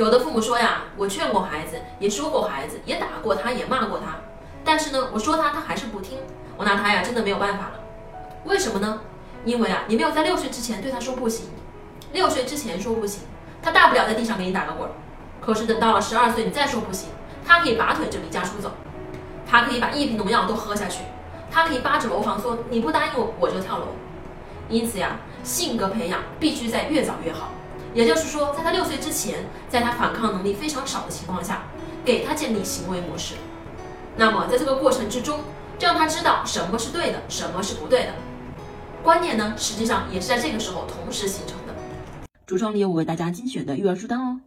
有的父母说呀，我劝过孩子，也说过孩子，也打过他，也骂过他，但是呢，我说他，他还是不听，我拿他呀，真的没有办法了。为什么呢？因为啊，你没有在六岁之前对他说不行，六岁之前说不行，他大不了在地上给你打个滚儿。可是等到了十二岁，你再说不行，他可以拔腿就离家出走，他可以把一瓶农药都喝下去，他可以扒着楼房说你不答应我，我就跳楼。因此呀，性格培养必须在越早越好。也就是说，在他六岁之前，在他反抗能力非常少的情况下，给他建立行为模式。那么在这个过程之中，让他知道什么是对的，什么是不对的。观念呢，实际上也是在这个时候同时形成的。橱窗里有我为大家精选的育儿书单哦。